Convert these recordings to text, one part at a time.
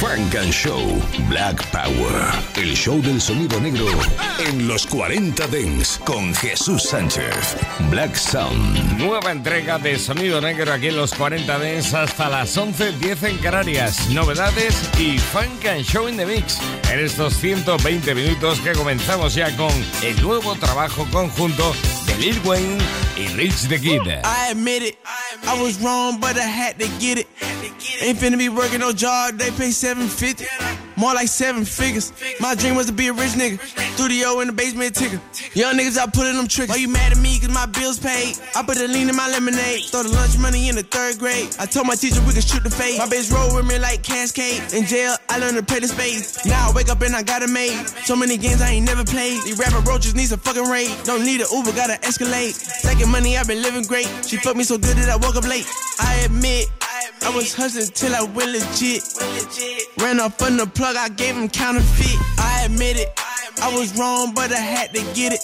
Funk and Show Black Power. El show del sonido negro en los 40 Dents con Jesús Sánchez. Black Sound. Nueva entrega de Sonido Negro aquí en los 40 Dents hasta las 11.10 en Canarias. Novedades y Funk and Show in the Mix. En estos 120 minutos que comenzamos ya con el nuevo trabajo conjunto Lil Wayne y Rich the Kid. I admit it, I was wrong, but I had to get it. Ain't finna be working no job, they pay 750. More like seven figures. My dream was to be a rich nigga. Studio in the basement ticker. Young niggas out pulling them tricks. Why you mad at me? Cause my bills paid. I put a lean in my lemonade. Throw the lunch money in the third grade. I told my teacher we could shoot the fade. My bitch roll with me like Cascade. In jail, I learned to play the spades. Now I wake up and I got it made. So many games I ain't never played. These rapper roaches need some fucking raid. Don't need a Uber, gotta escalate. Second money, I've been living great. She fucked me so good that I woke up late. I admit. I was hustling till I went legit. Ran off on the plug, I gave him counterfeit. I admit it, I was wrong, but I had to get it.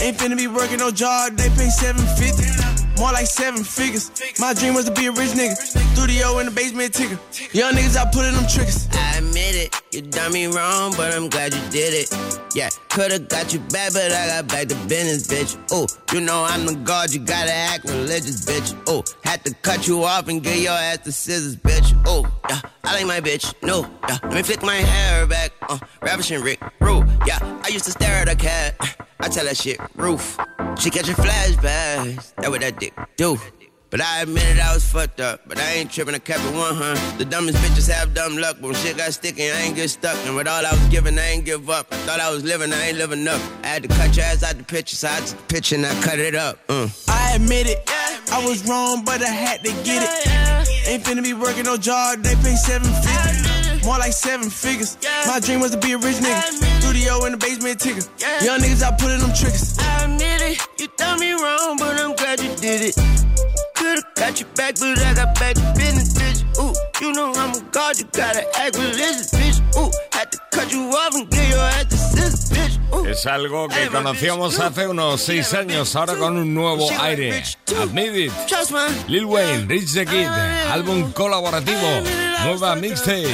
Ain't finna be working no job, they pay 750. More like seven figures. My dream was to be a rich nigga. Studio in the basement ticker. Young niggas out pulling them triggers. I admit it, you done me wrong, but I'm glad you did it. Yeah, could've got you back, but I got back to business, bitch. Oh, you know I'm the god, you gotta act religious, bitch. Oh, had to cut you off and get your ass the scissors, bitch. Oh, yeah, I like my bitch. No, yeah, let me flick my hair back. Uh, ravishing Rick, Roo. Yeah, I used to stare at a cat. I tell that shit, roof. She catching flashbacks. That what that dick do. But I admitted I was fucked up. But I ain't tripping, I kept it 100. The dumbest bitches have dumb luck. But when shit got sticky, I ain't get stuck. And with all I was giving, I ain't give up. I thought I was living, I ain't living up. I had to cut your ass out the picture, so I took the picture and I cut it up. Uh. I admit it, I was wrong, but I had to get it. Ain't finna be working no job, they pay 750. More like seven figures. My dream was to be a rich nigga. Studio in the basement ticker. Yeah. Young niggas out pulling them triggers. I admit it, you done me wrong, but I'm glad you did it. Could've got you back, but I got back to business, bitch. Ooh, you know I'm a god, you gotta act religious, bitch. Ooh, Es algo que conocíamos hace unos seis años, ahora con un nuevo aire. Admit It, Lil Wayne, Rich the Kid, álbum colaborativo, nueva mixtape.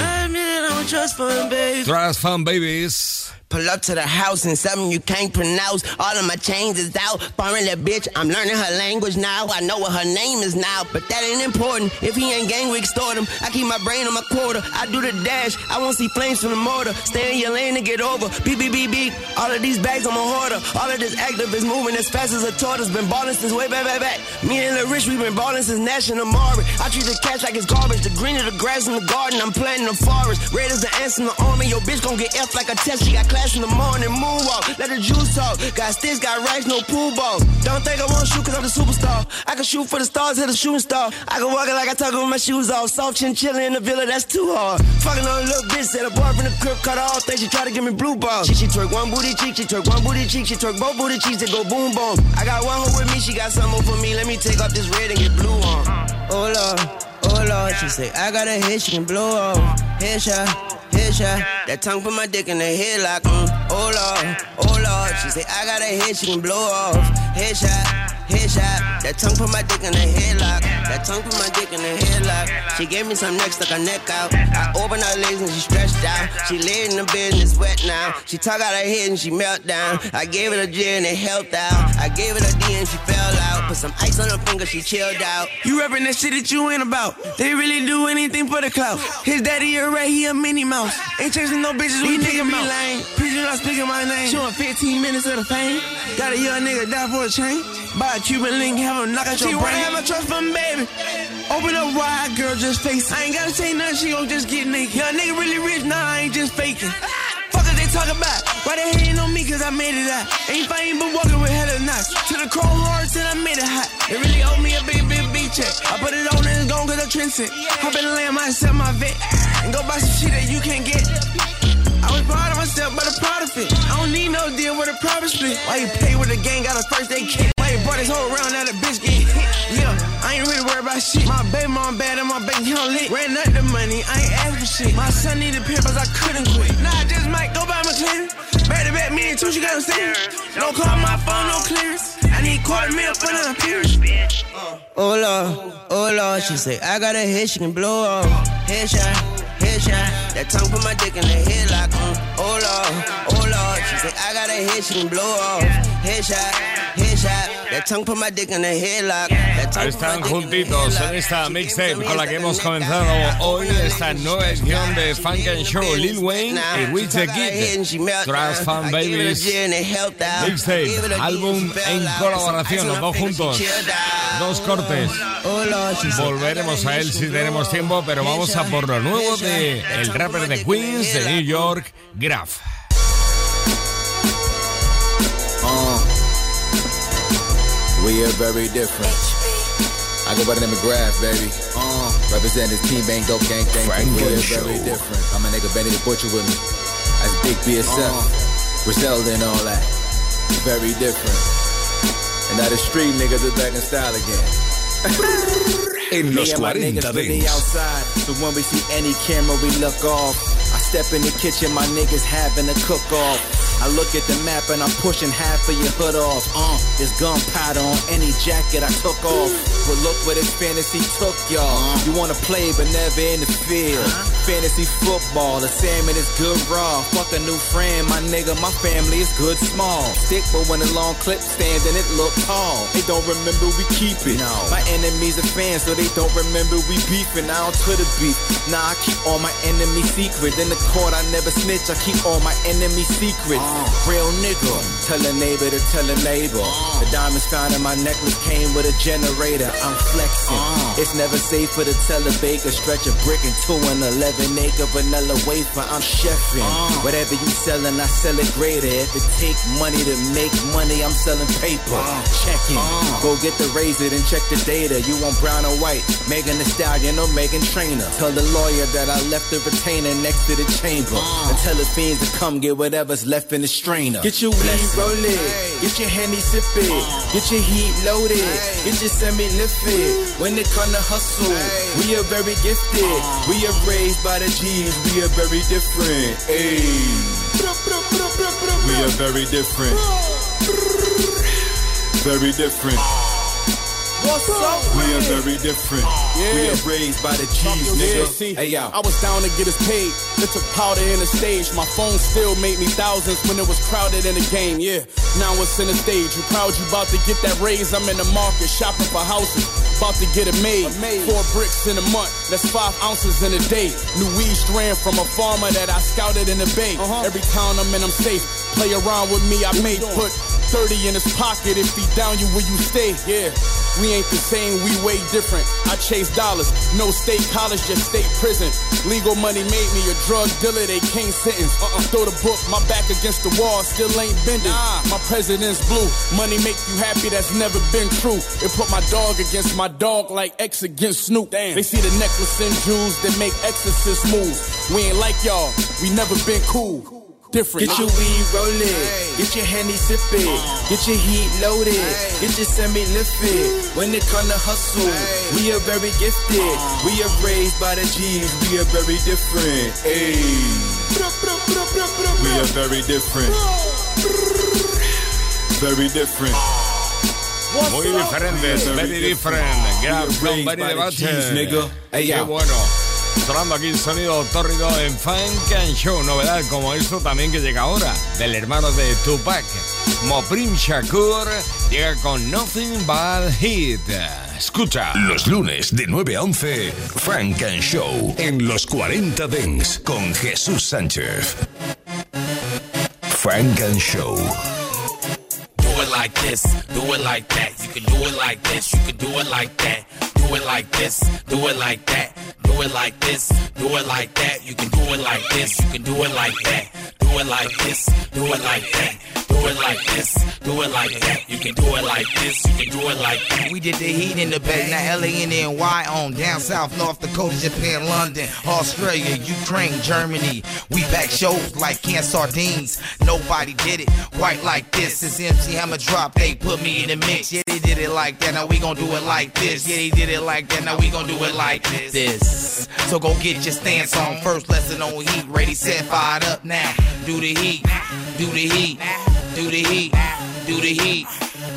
Trust Fun Babies. Pull up to the house and something you can't pronounce. All of my chains is out. Foreign bitch, I'm learning her language now. I know what her name is now, but that ain't important. If he ain't gang, we extort him. I keep my brain on my quarter. I do the dash. I won't see flames from the mortar. Stay in your lane and get over. Beep, beep, beep, beep. All of these bags, I'm a hoarder. All of this active is moving as fast as a tortoise. Been balling since way back, back, back. Me and the rich, we been balling since National Mari. I treat the cash like it's garbage. The green of the grass in the garden, I'm planting the forest. Red is the ants in the army. Your bitch gon' get F like a test. She got class in the morning. Moonwalk, let the juice talk. Got sticks, got racks, no pool balls. Don't think I won't shoot cause I'm the superstar. I can shoot for the stars, hit a shooting star. I can walk it like I talk with my shoes off. Soft chinchilla in the villa, that's too hard. Fucking on a little bitch, said a boy from the crib, cut off. Think she try to give me blue balls. She, she twerk one booty cheek, she twerk one booty cheek, she twerk both booty cheeks, they go boom boom. I got one hoe with me, she got some more for me. Let me take off this red and get blue on. Oh lord, oh lord, she say I got a hit, she can blow off. Headshot, headshot. That tongue put my dick in the headlock. Mm. Oh lord, oh lord. She say I got a hit, she can blow off. Headshot, headshot. That tongue put my dick in the headlock. That tongue put my dick in the headlock. She gave me some neck, stuck her neck out. I opened her legs and she stretched out. She laid in the bed and it's wet now. She talk out her head and she melt down. I gave it a J and it helped out. I gave it a D and she fell out. Put some ice on her finger, she chilled out. You rapping that shit that you ain't about. They really do anything for the clout. His daddy a rat, he a Minnie Mouse. Ain't chasing no bitches, we nigga me lame. Preacher not speaking my name. Showing 15 minutes of the fame. Got a young nigga die for a chain. Buy a Cuban link, have him knock out your brain. She wanna have a trust fund, baby. Open up wide, girl, just face it. I ain't gotta say nothing, she gon' just get naked. Young nigga really rich, nah, I ain't just faking. Fuck it, they talk about. Why they hating on me, cause I made it out. Ain't fine, but walking with hella knots. To the chrome hearts and I made it hot. They really owe me a big, big, big check. I put it on and it's gone cause I trend set. Hop in the lamb, I sell my vet. And go buy some shit that you can't get. I was proud of myself, but I'm proud of it. I don't need no deal with a profit split. Why you pay with the gang, got a first aid kit? Why you brought this whole round that a bitch get. Yeah, I ain't really worried about shit. My baby mom bad and my bank account lit. Ran up the money, I ain't for shit. My son needed pampers, I couldn't quit. Nah, I just might go buy my clearance. Me you got. Don't call my phone, no clearance. I need quarter mil for the appearance. Oh Lord, oh Lord, she say I got a head, she can blow off. Headshot, headshot. That tongue put my dick in the headlock. Mm. Oh Lord, oh Lord, she say I got a head, she can blow off. Headshot, headshot. That tongue put my dick in the headlock. Están juntitos en esta mixtape con la que hemos comenzado hoy esta nueva edición de Funk and Show Lil Wayne y Rich the Kid. Trust Fund Babies Mixtape, álbum en colaboración, los dos juntos, dos cortes. Volveremos a él si tenemos tiempo, pero vamos a por lo nuevo de el rapper de Queens de New York, Graf. We are very different. I go by the name of Graf, baby. Uh, represent this team bang dope gang gang. Frank we are very different. I'm a nigga Benny the Butcher with me. That's Big BSF. Uh, Griselda and all that. Very different. And now the street niggas are back in style again. En los Me and my 40 niggas really Dance. outside, so when we see any camera, we look off. I step in the kitchen, my niggas having a cook off. I look at the map and I'm pushing half of your hood off. Uh, there's gunpowder on any jacket I took off. But look where this fantasy took y'all. You wanna play but never in the field. Fantasy football, the salmon is good raw. Fuck a new friend, my nigga, my family is good small. Stick, but when a long clip stands and it look tall. They don't remember we keep it. My enemies are fans, so they don't remember we beefing. I don't Twitter beef. Nah, I keep all my enemies secret. In the court, I never snitch. I keep all my enemies secret. Real nigga. Tell a neighbor to tell a neighbor. The diamonds found in my necklace came with a generator. I'm flexing. Uh. It's never safe for the teller baker. Stretch a brick into an 11 acre vanilla wafer. I'm chefing. Uh. Whatever you selling, I sell it greater. If it take money to make money, I'm selling paper. Uh. Checking. Go get the razor and check the data. You want brown or white? Megan the stallion or Meghan Trainor. Tell the lawyer that I left the retainer next to the chamber. And tell the fiends to come get whatever's left in the strainer. Get your weed rolling. Get your handy sipping. Uh. Get your heat loaded. Get your semi lifted. When it come to hustle, we are very gifted. Uh. We are raised by the G's. We are very different. Ayy. We are very different. Very different. What's up? We are very different. We are raised by the G's, Yeah, nigga. see, Hey, yo. I was down to get us paid. It took powder in the stage. My phone still made me thousands when it was crowded in the game. Yeah, now it's in the stage. You proud you about to get that raise? I'm in the market shopping for houses. About to get it made. Four bricks in a month. That's five ounces in a day. New weed strand from a farmer that I scouted in the bay. Uh-huh. Every town I'm in, I'm safe. Play around with me, I may put 30 in his pocket if he down you where you stay. Yeah. We ain't the same, we way different. I chase dollars, no state college, just state prison. Legal money made me a drug dealer, they can't sentence. Uh-uh, throw the book, my back against the wall, still ain't bending. My president's blue, money make you happy, that's never been true. It put my dog against my dog like X against Snoop. Damn. They see the necklace and jewels that make exorcist moves. We ain't like y'all, we never been cool. Different. Get your weed rolling, get your handy sipping, get your heat loaded, get your semi lifted. When it come to hustle, we are very gifted. We are raised by the G's, we are very different. Ayy. We are very different. Very different. Muy diferentes, very different. Grafh from Benny the Butcher. Qué bueno. Sonando aquí el sonido tórrido en Funk and Show. Novedad como esto también que llega ahora, del hermano de Tupac. Moprim Shakur llega con Nothing But Hit. Escucha. Los lunes de 9 a 11, Frank and Show en los 40 Dents con Jesús Sánchez. Frank and Show. Do it like this, do it like that. You can do it like this, you can do it like that. Do it like this, do it like that. Do it like this, do it like that. You can do it like this, you can do it like that. Do it like this, do it like that. It like this, do it like that. You can do it like this, you can do it like that. We did the heat in the bay, now LA and NY on down south, North Dakota, Japan, London, Australia, Ukraine, Germany. We back shows like canned sardines. Nobody did it quite like this. Since MC Hammer drop, they put me in the mix. Yeah, they did it like that. Now we gon' do it like this. Yeah, they did it like that. Now we gon' do it like this. So go get your stance on. First lesson on heat. Ready, set, fired up now. Do the heat. Do the heat. Do the heat. Do the heat.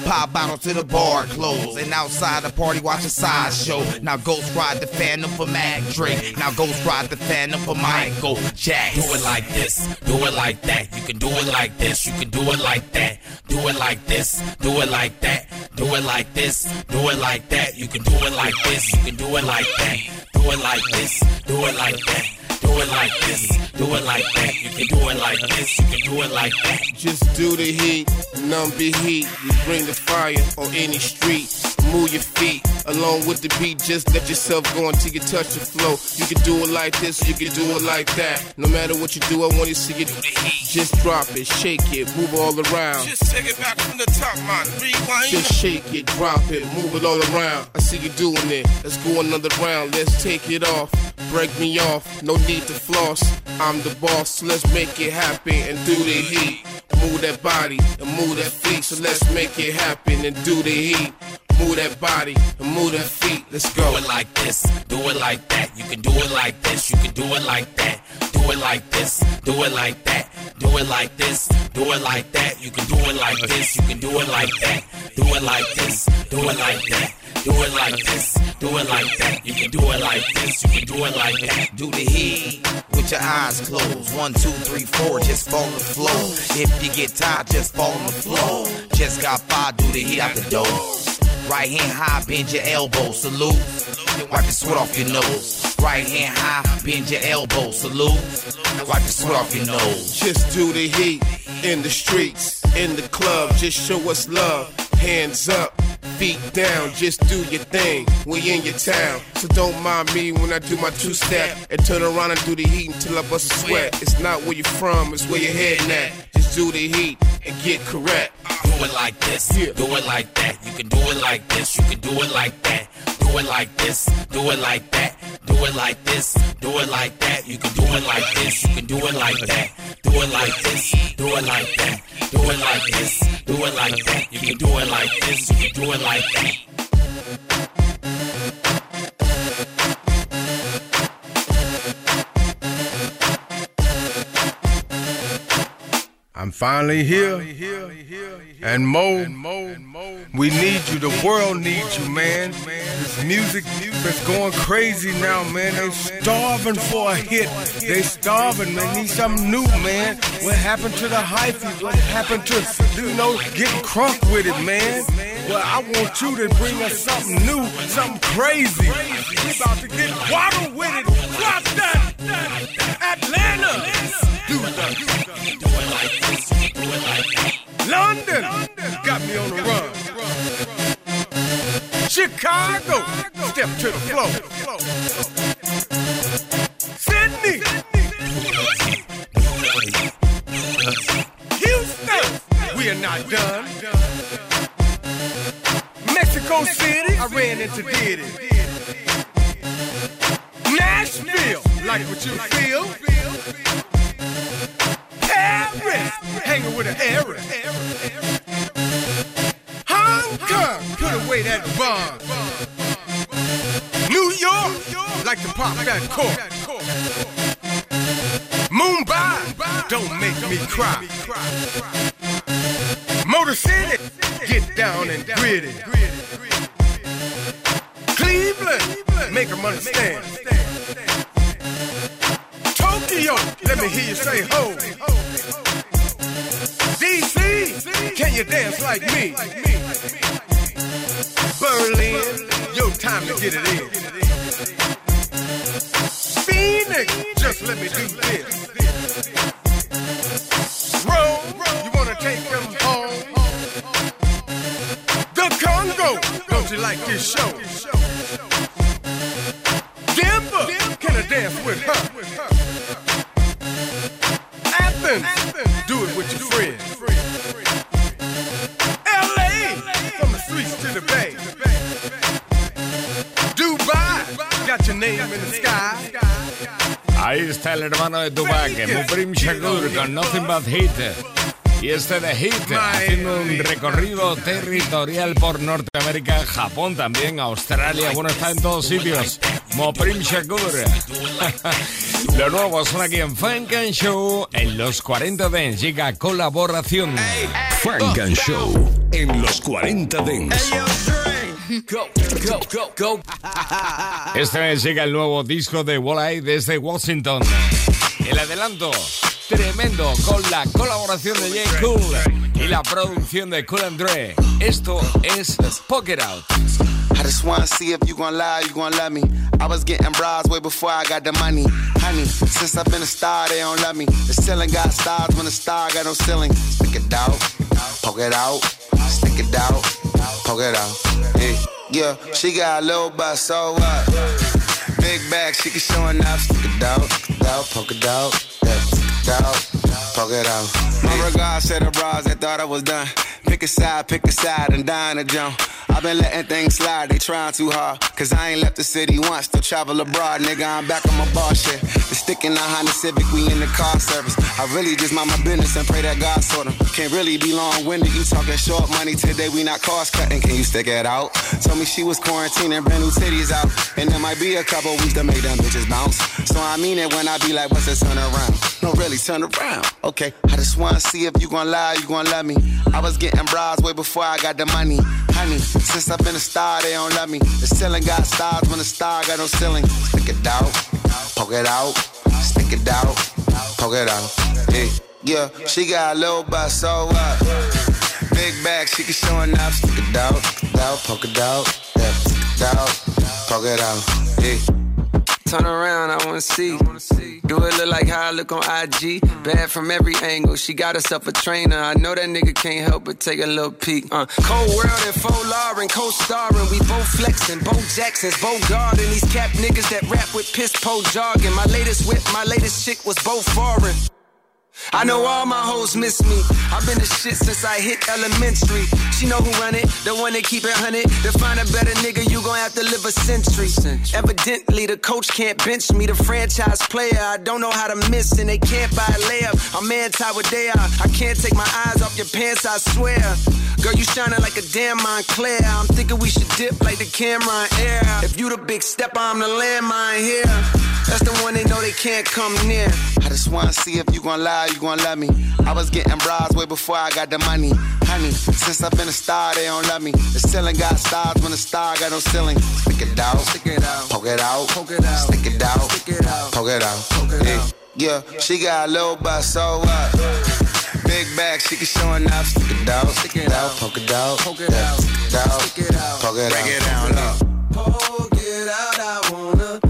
Pop bottles to the bar close. And outside the party, watch a side show. Now Ghost Ride the Phantom for Mac Dre. Now Ghost Ride the Phantom for Michael Jack. Do it like this, do it like that. You can do it like this, you can do it like that. Do it like this, do it like that. Do it like this, do it like that. You can do it like this, you can do it like that. Do it like this, do it like that. Do it like this, do it like that. You can do it like this, you can do it like that. Just do the heat, none be heat. You bring the fire on any street. Move your feet along with the beat. Just let yourself go until you touch the flow. You can do it like this, you can do it like that. No matter what you do, I want you to see you do the heat. Just drop it, shake it, move all around. Just take it back from the top, man. Rewind. Just shake it, drop it, move it all around. I see you doing it. Let's go another round. Let's take it off. Break me off. No need to floss. I'm the boss. Let's make it happen and do the heat. Move that body and move that feet. So let's make it happen and do the heat. Move that body and move that feet. Let's go. Do it like this, do it like that. You can do it like this, you can do it like that. Do it like this, do it like that. Do it like this, do it like that. You can do it like this, you can do it like that. Do it like this, do it like that. Do it like this, do it like that. You can do it like this, you can do it like that. Do the heat with your eyes closed. One, two, three, four, just fall the floor. If you get tired, just fall on the floor. Just got five, do the heat out the door. Right hand high, bend your elbow, salute. Wipe the sweat off your nose. Right hand high, bend your elbow, salute. Wipe the sweat off your nose. Just do the heat in the streets, in the club. Just show us love. Hands up, feet down, just do your thing. We in your town, so don't mind me when I do my two step and turn around and do the heat until I bust a sweat. It's not where you're from, it's where you're heading at. Just do the heat and get correct. Do it like this, do it like that. You can do it like this, you can do it like that. It like this, do it like that. Do it like this, do it like that. You can do it like this, you can do it like that. Do it like this, do it like that. Do it like this, do it like that. You can do it like this, you can do it like that. I'm finally here. And Mo, we need you. The world needs you, man. This music is going crazy now, man. They starving for a hit. They starving, man. Need something new, man. What happened to the hyphies? What happened to, you know, getting crunk with it, man? Well, I want you to bring us something new, something crazy. We about to get water with it. Drop that. London got me on the run. Chicago, step to the floor. Sydney, Houston, we are not done. Mexico City, I ran into Diddy. Motor territorial por Norteamérica, Japón también, Australia, bueno, está en todos sitios. Moprim Shakur. Lo nuevo son aquí en Funk and Show, en los 40 Dance, llega colaboración. Funk and Show, en los 40 Dance. Este mes llega el nuevo disco de Walleye desde Washington. El adelanto tremendo con la colaboración de. Cool y la producción de Cool & Dre. Esto es Out. I just wanna see if you gon' lie, you gon' love me. I was getting bras way before I got the money. Honey, since I've been a star, they don't love me. The ceiling got stars when the star got no ceiling. Stick it out, poke it out, stick it out, poke it out. Yeah, yeah, she got a little butt, so what? Big bag, she can show enough. Stick it out, stick it out, poke it out, yeah, out, poke it out. My regards to the bras that thought I was done. Pick a side, pick a side, and dine a jump. I've been letting things slide, they trying too hard. Cause I ain't left the city once, still travel abroad, nigga. I'm back on my bar shit. The stick in the Honda Civic, we in the car service. I really just mind my business and pray that God sort them. Can't really be long winded, you talking short money today, we not cost cutting. Can you stick it out? Told me she was quarantining, brand new titties out. And there might be a couple weeks to make them bitches bounce. So I mean it when I be like, what's the turn around? No, really, turn around. Okay, I just see if you gon' lie, you gon' love me. I was getting bras way before I got the money. Honey, since I've been a star, they don't love me. The ceiling got stars when the star got no ceiling. Stick it out, poke it out, stick it out, poke it out. Yeah, yeah, she got a little butt, so what? Big bag, she can show enough. Stick it out, stick it out, poke it out, stick it out, poke it out. Yeah. Turn around, I wanna see. Do it look like how I look on IG? Bad from every angle. She got herself a trainer. I know that nigga can't help but take a little peek. Uh, cold world and faux Lauren, co-starring. We both flexing, both Jacksons, both guarding. These cap niggas that rap with piss po jargon. My latest whip, my latest chick was both foreign. I know all my hoes miss me. I've been the shit since I hit elementary. She know who run it, the one that keep it hunted. To find a better nigga, you gon' have to live a century. Evidently, the coach can't bench me. The franchise player, I don't know how to miss, and they can't buy a layup. I'm anti what they are. I can't take my eyes off your pants, I swear. Girl, you shining like a damn Moncler. I'm thinking we should dip like the camera in air. If you the big stepper, I'm the landmine here. That's the one they know they can't come near. I just wanna see if you gon' lie, you gon' love me. I was getting bras way before I got the money. Honey, since I've been a star, they don't love me. The ceiling got stars when the star got no ceiling. Stick it out, stick it out, poke it out, poke it out, stick it out, stick it out, poke it out. Poke it out. Yeah, she got a little butt, so what? Big bag, she can show enough. Stick it out, stick it out, poke it out, poke it out, stick it out, stick it out, poke it out. Break it down, look.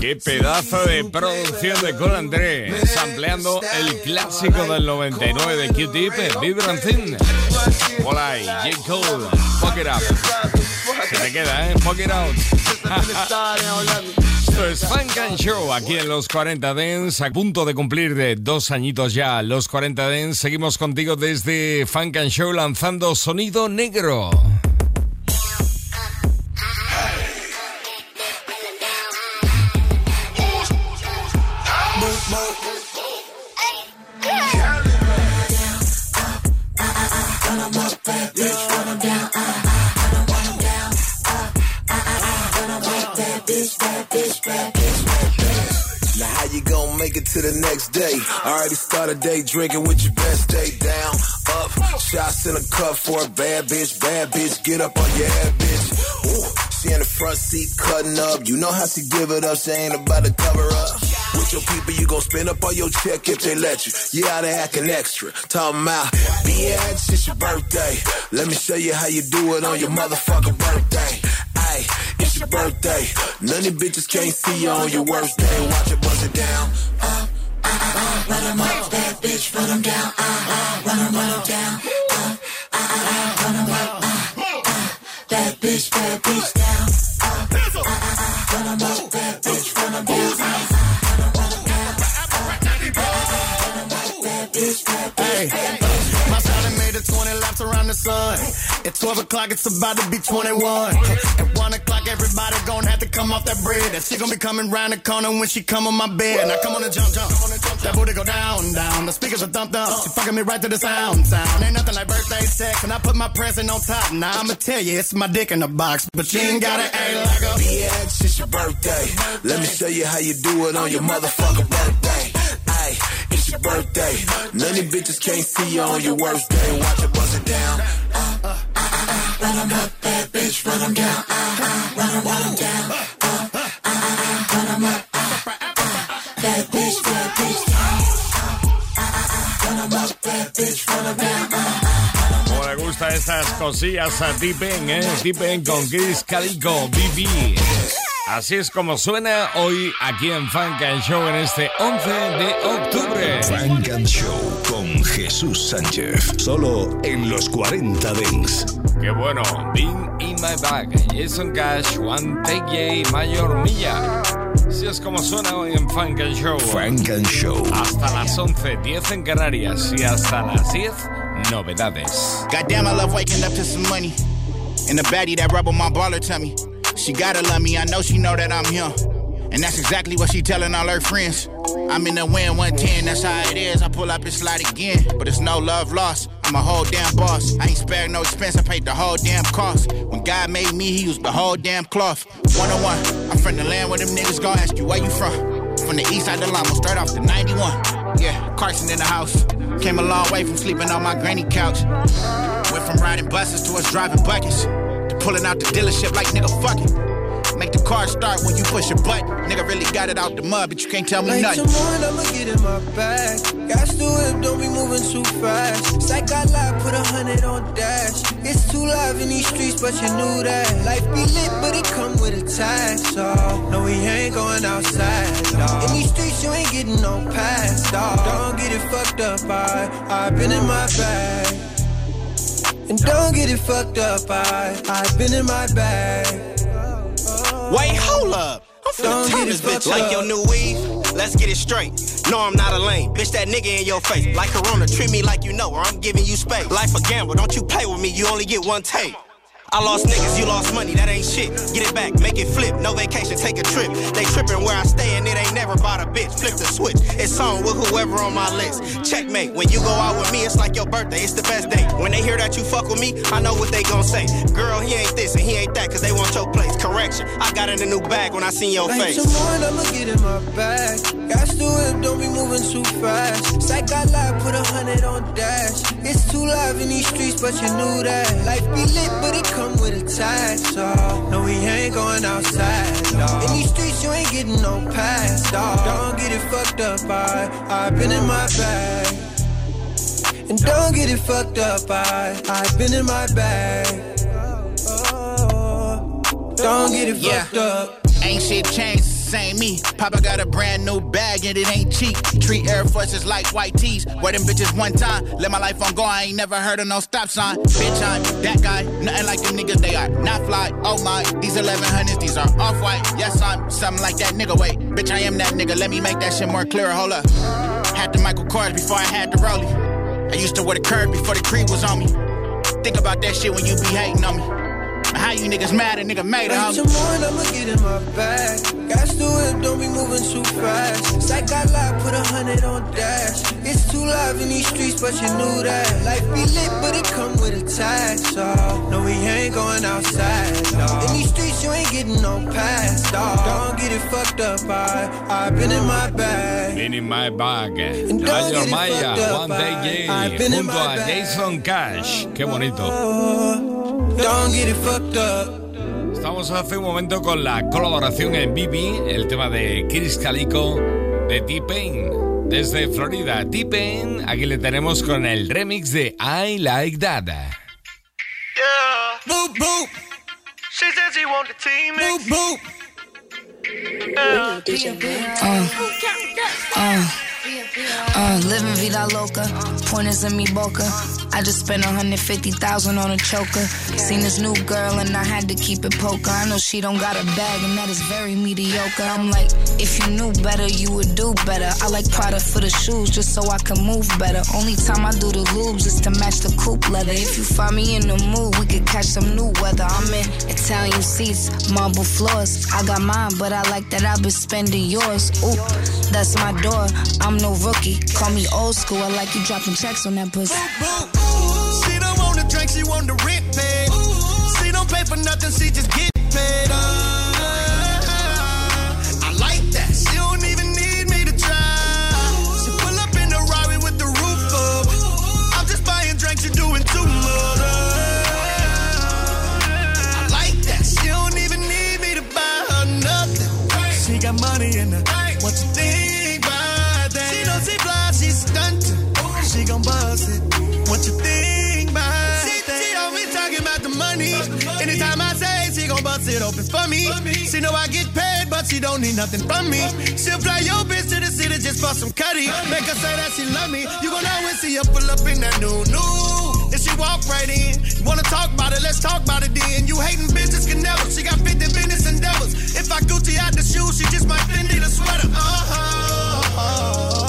Qué pedazo de producción de Col André, sampleando el clásico del 99 de Q-Tip, Vibrant Thin. Hola, J. Cole, Fuck It Up. Se te queda, ¿eh? Fuck It Out. Esto es Funk and Show aquí en los 40 Dents, a punto de cumplir de dos añitos ya los 40 Dents. Seguimos contigo desde Funk and Show lanzando sonido negro. Now how you gonna make it to the next day? Already started day drinking with your best day down, up, shots in a cup for a bad bitch, bad bitch, get up on your head, bitch. Ooh, she in the front seat cutting up. You know how she give it up, she ain't about to cover up. With your people, you gon' spend up all your check if they let you. Out of acting extra. Talking about, bitch, it's your birthday. Let me show you how you do it on your motherfucking birthday. Ay, it's your birthday. None of bitches can't see you on your worst day. Watch it bust it down. Uh, uh, uh, run them up, bad bitch, run them down. Uh, uh, run them, run down. Uh, uh, uh, run them up. Uh, uh, bad bitch, bad bitch down. Uh, uh, uh, run them up, bad bitch, run them down. Uh, uh, run them, run them down. Uh, bad bitch, bad bitch, bad a 20 laps around the sun. At 12 o'clock, it's about to be 21. At 1 o'clock, everybody gonna have to come off that bread. That she gonna be coming round the corner when she come on my bed. Now come on and jump, jump. That booty go down, down. The speakers are thumped up. She fucking me right to the sound, sound. Ain't nothing like birthday sex. And I put my present on top. Now I'ma tell you, it's my dick in the box. But you ain't gotta act like a bitch. It's your birthday. Let me show you how you do it on your motherfucking birthday. Your birthday. Bitches can't see your worst day. Watch it down. Esas cosillas a Tipen, ¿eh? Tipen con Chris Calico, BB. Así es como suena hoy aquí en Funk and Show en este 11 de octubre. Funk and Show con Jesús Sánchez. Solo en los 40 Dents. Qué bueno. Bean in my bag. Jason Cash, One Take J, Mayor Milla. Así es como suena hoy en Funk and Show. Funk and Show. Hasta las 11, 10 en Canarias y hasta las 10, novedades. Goddamn, I love waking up to some money. And the baddie that rub on my baller tummy. She gotta love me, I know she know that I'm him. And that's exactly what she telling all her friends. I'm in the win 110, that's how it is. I pull up and slide again, but it's no love lost. I'm a whole damn boss. I ain't spared no expense, I paid the whole damn cost. When God made me, he used the whole damn cloth. One on one, I'm from the land where them niggas gon' ask you where you from. From the east side of Lama, straight off the 91. Yeah, Carson in the house. Came a long way from sleeping on my granny couch. Went from riding buses to us driving buckets. Pulling out the dealership like nigga fuck it. Make the car start when you push a button. Nigga really got it out the mud, but you can't tell me like nothing. Tomorrow I'ma get in my bag. Got to whip, don't be moving too fast. Psych I lie, put a hundred on dash. It's too live in these streets, but you knew that. Life be lit, but it come with a tax. So no, we ain't going outside. Dog. In these streets, you ain't getting no pass. Dog. Don't get it fucked up. I I've been in my bag. And don't get it fucked up. I I've been in my bag. Wait, hold up. I'm finna turn this bitch like your new weave. Let's get it straight. No, I'm not a lame. Bitch, that nigga in your face. Like Corona, treat me like you know, or I'm giving you space. Life a gamble, don't you play with me, you only get one take. I lost niggas, you lost money, that ain't shit. Get it back, make it flip. No vacation, take a trip. They tripping where I stay and it ain't never bought a bitch. Flip the switch, it's on with whoever on my list. Checkmate, when you go out with me, it's like your birthday, it's the best day. When they hear that you fuck with me, I know what they gon' say. Girl, he ain't this and he ain't that, cause they want your place. Correction, I got in a new bag when I seen your face. Tomorrow I'ma get in my bag. Got to whip, don't be moving too fast. Psych I lie, put a hundred on dash. It's too live in these streets, but you knew that. Life be lit, but it come with a tax. So no, we ain't going outside. Dog. In these streets, you ain't getting no pass. Dog. Don't get it fucked up. I I've been in my bag. And don't get it fucked up. I I've been in my bag. Oh, oh, oh. Don't get it Yeah. fucked up. Ain't shit changed, same me. Papa got a brand new bag and it ain't cheap. Treat Air Forces like white tees. Wear them bitches one time. Let my life on go. I ain't never heard of no stop sign. Bitch, I'm that guy. Nothing like them niggas, they are not fly. Oh my, these 1100s, these are off white. Yes, I'm something like that nigga. Wait, bitch, I am that nigga. Let me make that shit more clear. Hold up. Had the Michael Kors before I had the Rollie. I used to wear the curve before the creed was on me. Think about that shit when you be hating on me. How you niggas mad a nigga made it, Like homie? tomorrow I'ma get in my bag. Got to whip, don't be moving too fast. Psych I lie, put a hundred on dash. It's too live in these streets, but you knew that. Life be lit, but it come with a tax. So no, we ain't going outside. Dog. In these streets, you ain't getting no pass. Dog. Don't get it fucked up. I I've been in my bag. Been in my bag. don't Mayor get it Maya, fucked up, One Day I've J, been in junto my a bag. Jason Cash. Qué bonito. Oh. Don't get it fucked up. Estamos hace un momento con la colaboración en BB, el tema de Chris Calico de T-Pain desde Florida. T-Pain, aquí le tenemos con el remix de I Like That. Yeah. Boop boop. She said she want the team. Boop boop. Uh, uh, uh, living vida loca, pointers in mi boca. I just spent 150,000 on a choker. Seen this new girl and I had to keep it poker. I know she don't got a bag and that is very mediocre. I'm like, if you knew better, you would do better. I like product for the shoes just so I can move better. Only time I do the lubes is to match the coupe leather. If you find me in the mood, we could catch some new weather. I'm in Italian seats, marble floors. I got mine, but I like that I've been spending yours. Ooh, that's my door. I'm no rookie. Call me old school. I like you dropping checks on that pussy. She don't want the rent paid. She don't pay for nothing, she just get paid. Uh, I like that. She don't even need me to try. She pull up in with the roof up. I'm just buying drinks, you're doing too much. I like that. She don't even need me to buy her nothing. She got money in her. What you think about that? She know she fly, she stunting. She gon' bust it. What you think open for me. She know I get paid, but she don't need nothing from me. She'll fly your bitch to the city just for some cutty. Make her say that she love me. You gon' always see her pull up in that new new. And she walk right in. You wanna talk about it? Let's talk about it then. You hating bitches can never. She got 50 business endeavors. If I Gucci out the shoes, she just might Fendi the sweater. Uh-huh.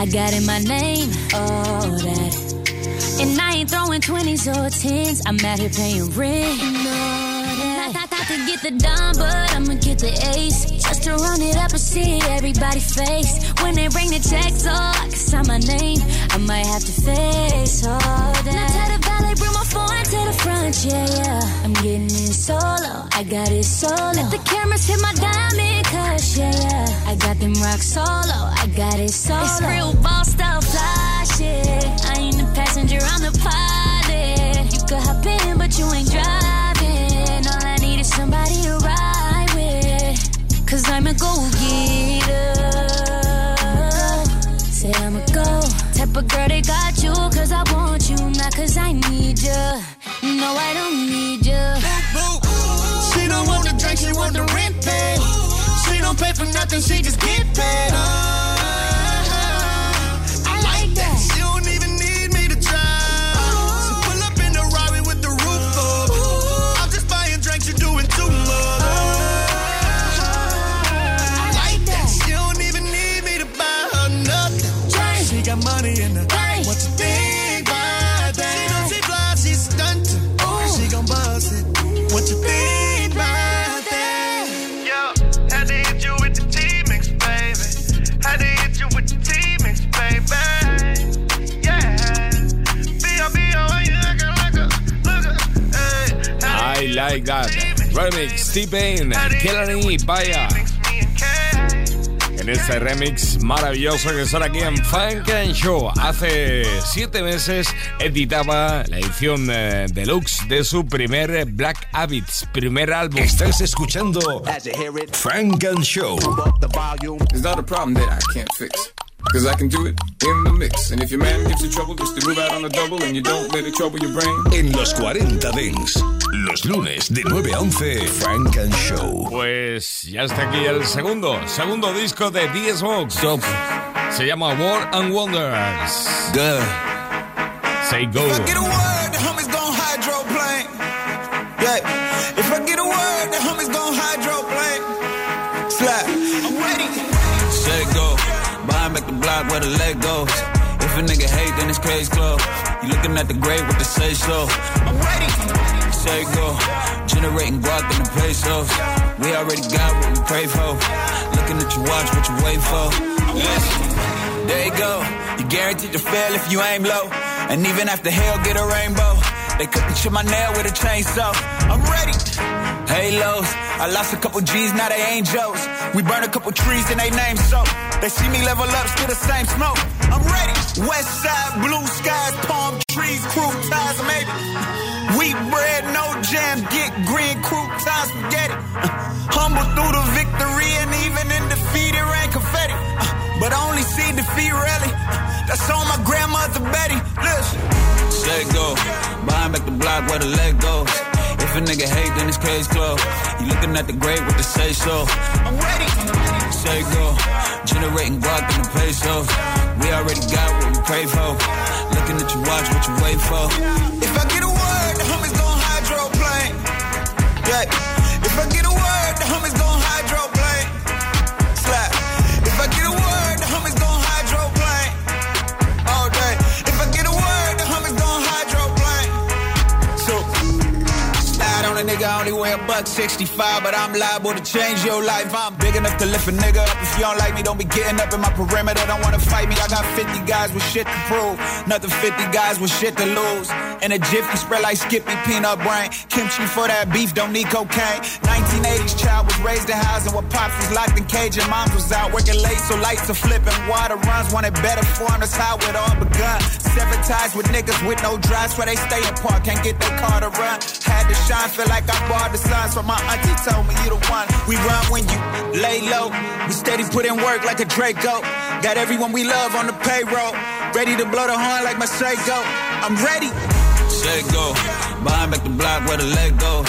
I got in my name, all that. And I ain't throwing 20s or 10s, I'm out here paying rent. Not, not, not to get the dime, but I'ma get the ace. Just to run it up and see everybody face. When they bring the checks, oh, I can sign my name. I might have to face all that. Front, yeah, yeah. I'm getting in solo, I got it solo. Let the cameras hit my diamond cush, yeah, yeah. I got them rock solo, I got it solo. It's real ball style fly shit. I ain't the passenger, I'm the pilot. You could hop in, but you ain't driving. All I need is somebody to ride with. Cause I'm a go getter. Say I'm a go. Type of girl they got you, cause I want you, not cause I need you. Nothing, she just get. Uh, Remix, T-Pain, Kelly Vaya. En este remix maravilloso que está aquí en Funk and Show. Hace siete meses editaba la edición eh, deluxe de su primer Black Habits, primer álbum. Estás escuchando Funk and Show. It's not a problem that I can't fix. Cause I can do it in the mix. And if your man gives you trouble, just to move out on the double and you don't let it trouble your brain. En los 40 Dents, los lunes de 9 a 11, Frank and Show. Pues ya está aquí el segundo, segundo disco de The Smokes. Stop. Se llama War and Wonders. Duh. Say go. If I get a word, the homies gon' hydroplane. Yeah. If I get a word, the homies gon' hydroplane. Slap. I'm ready. Say go. Buying back the block where the leg goes. If a nigga hate, then it's crazy close. You looking at the grave with the say so. I'm ready. Say go. Generating guac in the pesos. We already got what we pray for. Looking at your watch, what you wait for. Listen, there you go. You guaranteed to fail if you aim low. And even after hell, get a rainbow. They couldn't chip my nail with a chainsaw. I'm ready. Halos. I lost a couple G's, now they angels. We burn a couple trees and they name so. They see me level up, still the same smoke. I'm ready. West side, blue skies, palm Betty. Listen. Let go. Buying back the block where the leg goes. If a nigga hate, then it's case closed. You looking at the grave with the say so. I'm ready. Say go. Generating guac in the pesos. We already got what we pray for. Looking at your watch, what you wait for. If I get a word, the homies gon' hydroplane. Yeah. If I get a word, the homies gon' hydroplane. I only weigh a buck 65, but I'm liable to change your life. I'm big enough to lift a nigga up. If you don't like me, don't be getting up in my perimeter. Don't wanna fight me. I got 50 guys with shit to prove. Nothing 50 guys with shit to lose. In a jiffy, spread like Skippy peanut brain. Kimchi for that beef, don't need cocaine. 1980s child was raised in housing where pops was locked in cage and moms was out working late, so lights are flipping. Water runs, wanted better for us, how it all begun. Seven ties with niggas with no drives where they stay apart, can't get their car to run. Had to shine, feel like I bought the sun, so my auntie told me you the one. We run when you lay low. We steady put in work like a Draco. Got everyone we love on the payroll. Ready to blow the horn like my Seiko. I'm ready. Say go. Buying back the block where the leg goes.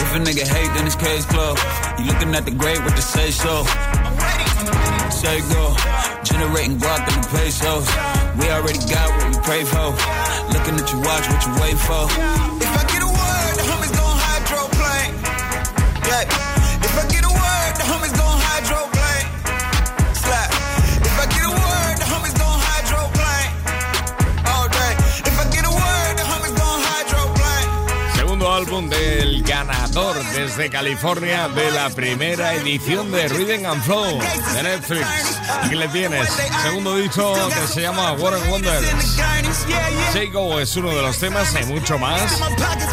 If a nigga hate, then it's case closed. You looking at the grave with the say so. I'm ready. Say go. Generating guac in the pesos. We already got what we pray for. Looking at your watch, what you wait for. The. Segundo álbum del ganador desde California de la primera edición de Rhythm and Flow de Netflix. Aquí le tienes. Segundo disco que se llama Warren Wonders. Say Go es uno de los temas, hay mucho más.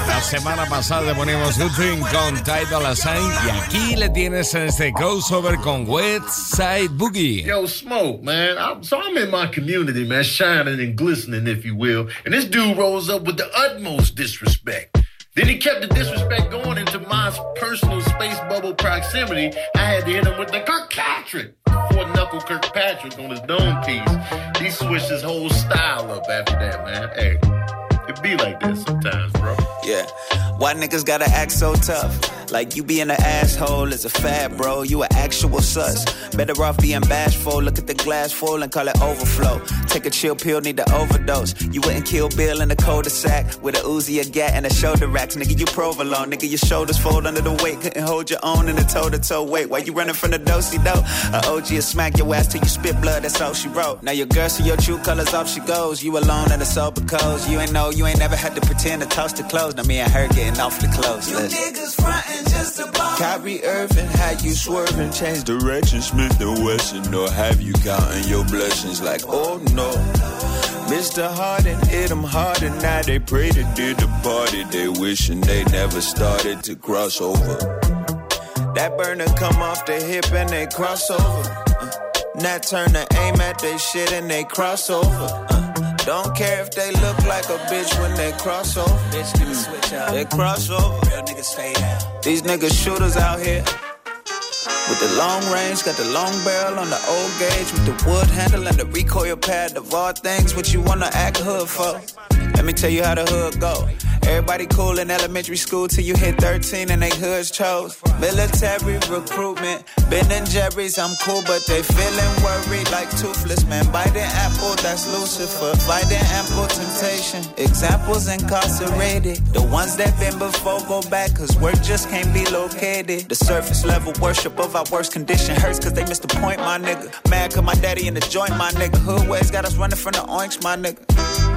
La semana pasada le poníamos Good Thing con Tidal Assign y aquí le tienes en este crossover con West Side Boogie. Yo, Smoke, man. I'm, so I'm in my community, man, shining and glistening, if you will. And this dude rolls up with the utmost disrespect. Then he kept the disrespect going into my personal space bubble proximity. I had to hit him with the Kirkpatrick. Four knuckle Kirkpatrick on his dome piece. He switched his whole style up after that, man. Hey, be like this sometimes, bro. Yeah. Why niggas gotta act so tough? Like you being an asshole is a fad, bro. You an actual sus. Better off being bashful. Look at the glass full and call it overflow. Take a chill pill, need to overdose. You wouldn't kill Bill in the cul-de-sac with a Uzi, a gat, and a shoulder racks. Nigga, you provolone. Nigga, your shoulders fold under the weight. Couldn't hold your own in the toe-to-toe weight. Why you running from the dosey dough? A OG will smack your ass till you spit blood. That's all she wrote. Now your girl see your true colors off she goes. You alone in the sober cause. You ain't know, you ain't never had to pretend to toss the clothes. Now me and her getting awfully close. You Listen. niggas frontin' just a ball. Kyrie Irving, how you swerving, change direction, Smith and Wesson, or have you counting your blessings like, oh no. Mr. Harden hit them harder, now they pray to did the party, they wishing they never started to cross over. That burner come off the hip and they cross over. Uh, Nat Turner aim at they shit and they cross over. Uh, don't care if they look like a bitch when they cross over. Bitch, give me mm. switch up. They cross over. Real niggas stay down. These niggas shooters out here. With the long range, got the long barrel on the old gauge with the wood handle and the recoil pad of all things. What you wanna act hood for? Let me tell you how the hood go. Everybody cool in elementary school till you hit 13 and they hoods chose. Military recruitment, Ben and Jerry's, I'm cool, but they feeling worried like toothless man. Biting apple, that's Lucifer. Fighting ample temptation. Examples incarcerated. The ones that been before go back, cause work just can't be located. The surface level worship of our worst condition hurts cause they missed the point, my nigga. Mad cause my daddy in the joint, my nigga. Hood ways got us running from the oinks, my nigga.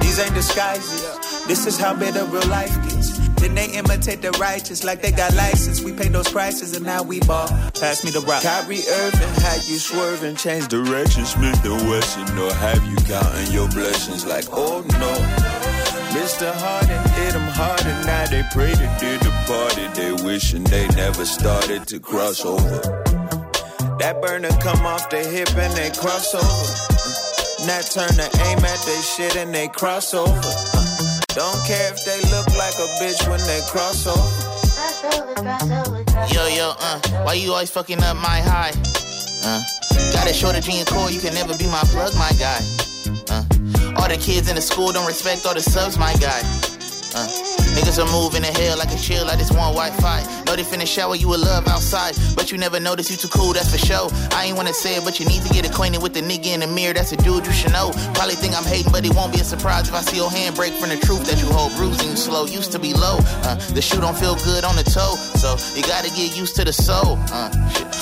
These ain't disguises. This is how bitter real life gets. Then they imitate the righteous like they got license. We pay those prices and now we ball. Pass me the rock. Kyrie Irving how you swerving, change direction. Smith and Wesson, or have you counting your blessings like, oh no. Mr. Harden hit them harder, now they pray to did the party. They wishing they never started to cross over. That burner come off the hip and they cross over. Nat Turner aim at they shit and they cross over. Don't care if they look like a bitch when they cross over. Yo, yo, uh, why you always fucking up my high? Uh, got a shortage in your core, you can never be my plug, my guy. Uh, all the kids in the school don't respect all the subs, my guy. Uh, niggas are moving to hell like a chill, I just want Wi-Fi. Know they finna shower you with love outside, but you never notice you too cool, that's for sure. I ain't wanna say it, but you need to get acquainted with the nigga in the mirror, that's a dude you should know. Probably think I'm hating, but it won't be a surprise if I see your hand break from the truth that you hold. Bruising slow, used to be low. Uh, the shoe don't feel good on the toe, so you gotta get used to the soul. Uh.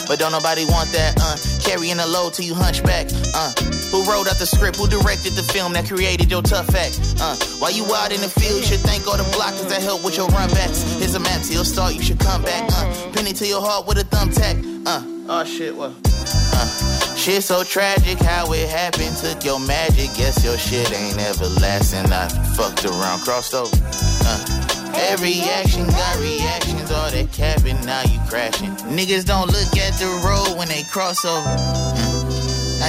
But don't nobody want that, uh, carrying a load till you hunchback. Uh, who wrote out the script? Who directed the film that created your tough act? Uh, while you out in the field, you should thank all the blockers that help with your run backs. Here's a map to your start, you should come back. Uh, it to your heart with a thumbtack. Uh, oh shit, what? Uh, shit so tragic how it happened. Took your magic, guess your shit ain't everlasting. I fucked around, crossed over. Uh, Every action got reactions, all that capping, now you crashing. Niggas don't look at the road when they cross over. Uh,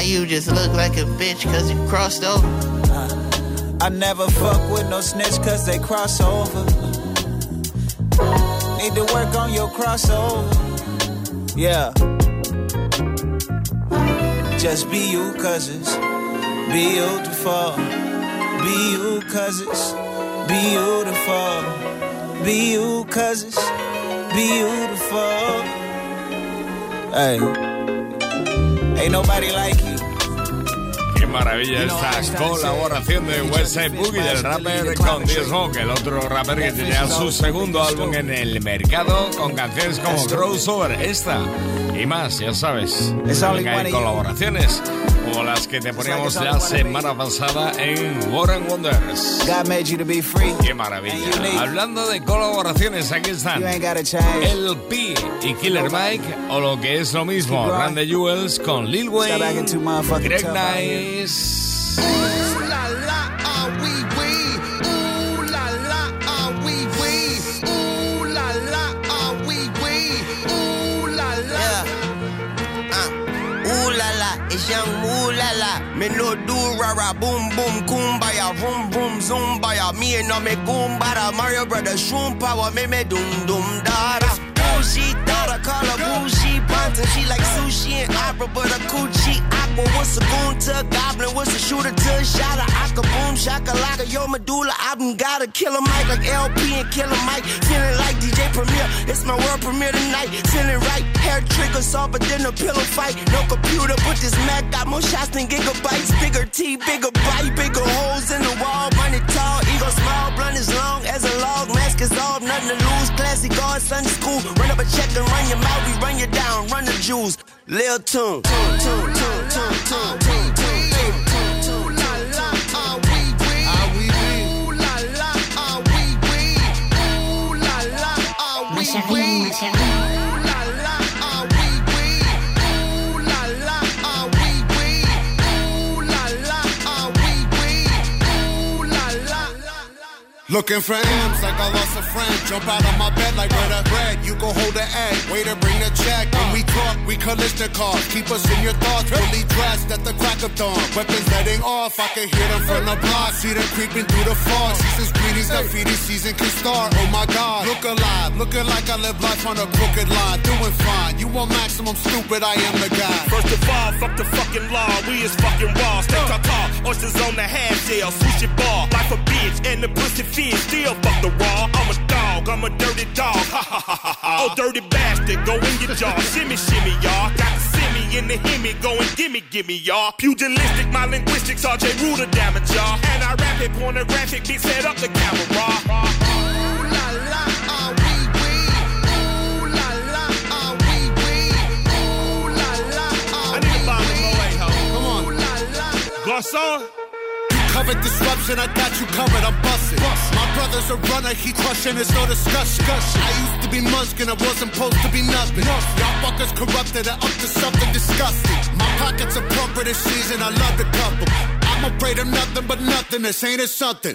now you just look like a bitch cause you crossed over. I never fuck with no snitch cause they cross over. Need to work on your crossover. Yeah. Just be you, cause it's beautiful. Be you, cause it's beautiful. Be you, cause it's beautiful. Hey. Ain't nobody like you. Qué maravilla esta colaboración de Westside Boogie del rapper con Smoke, el otro rapper que tenía su segundo álbum en el mercado con canciones como Crossover, esta y más, ya sabes. También hay colaboraciones como las que te poníamos la semana pasada en War and Wonders. God made you to be free. Qué maravilla. Hablando de colaboraciones, aquí están. El P y Killer Mike, o lo que es lo mismo, the Jewels con Lil Wayne, Greg. Nice. It's young ooh la la. Me no do rara boom boom kumbaya vroom vroom zumbaya. Me and no me goombada. Mario brothers shroom power me me dum doom dada. Bougie daughter call her bougie bunting. She like sushi and opera, but a coochie aqua. What's a goon to a goblin? What's a shooter to a shotter? Aka boom shakalaka. Yo medulla album got a killer mic like El-P and Killer Mike. Feeling like DJ Premier. It's my world premiere tonight. Feeling right. Hair trigger softer than a pillow fight. No computer, but this Mac got more shots than gigabytes. Bigger T, bigger bite, bigger holes in the wall. Money tall, ego small, blunt as long as a is off, nothing to lose. Classy guard, Sunday school. Run up a check and run your mouth. We run you down, run the jewels. Lil Tune. Tune, tune, tune, tune, tune, tune, tune, tune. Ooh la Looking for M's like I lost a friend. Jump out of my bed like where the bread. You go hold the egg. Waiter, bring the check. When we talk, we Kalashnikov. Keep us in your thoughts. Fully dressed at the crack of dawn. Weapons letting off. I can hear them from the block. See them creeping through the fog. Season's greetings. That feeding season can start. Oh my God. Look alive. Looking like I live life on a crooked line. Doing fine. You want maximum stupid. I am the guy. First of all, fuck the fucking law. We is fucking raw. Stay ta ta. Oysters on the half shell. Sushi bar. Life a bitch and the pussy fit. Still fuck the raw. I'm a dog, I'm a dirty dog. Ha ha ha ha ha. Oh, dirty bastard, go in your jaw. shimmy, shimmy, y'all. Got the semi in the hemi, go and gimme, gimme, y'all. Pugilistic, my linguistics, RJ Ruler damage, y'all. And I rap it pornographic, big set up the camera. Garcon. Covered disruption, I got you covered, I'm busting. My brother's a runner, he crushing, it's no discussion. I used to be Muskin, I wasn't supposed to be nothing. Y'all fuckers corrupted, I up to something disgusting. My pockets are plumper this season, I love the couple. I'm afraid of nothing but nothing, this ain't it something.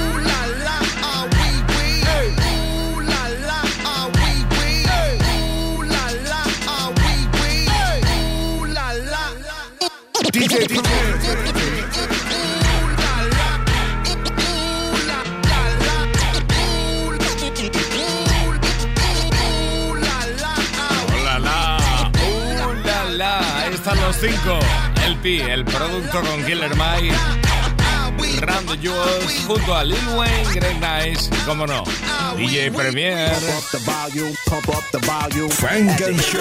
DJ, DJ. los cinco. El Pi, el producto con Killer Mike. Run the Jewels junto a Lil Wayne, Greg Nice y como no, DJ Premier. Funk and Show.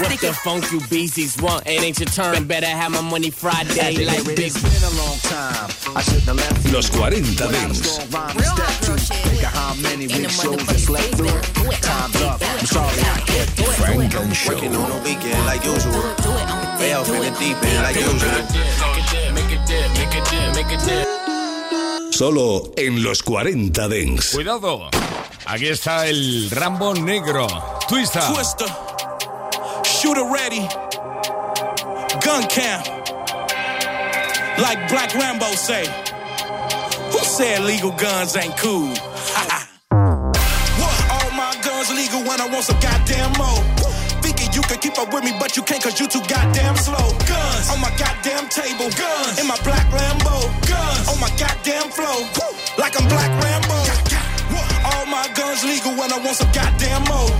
What the funk you beasties want? It ain't your turn. Better have my money Friday like big. It's been a long time. I shouldn't have left Los 40 Dance. Think of how many week shows I slept through. Time's up. I'm sorry I can't do it. Funk and Show. Working on a weekend like usual. Way off in the deep end like usual. Make it dip, make it dip, make it dip. Solo en los 40 Dents. Cuidado, aquí está el Rambo negro. Twista. Twister. Shooter ready. Gun cam. Like Black Rambo say. Who said legal guns ain't cool? what? All my guns legal when I want some goddamn more. You can keep up with me, but you can't cause you too goddamn slow. Guns on my goddamn table. Guns in my black Lambo. Guns on my goddamn flow. Like I'm Black Rambo. All my guns legal when I want some goddamn more.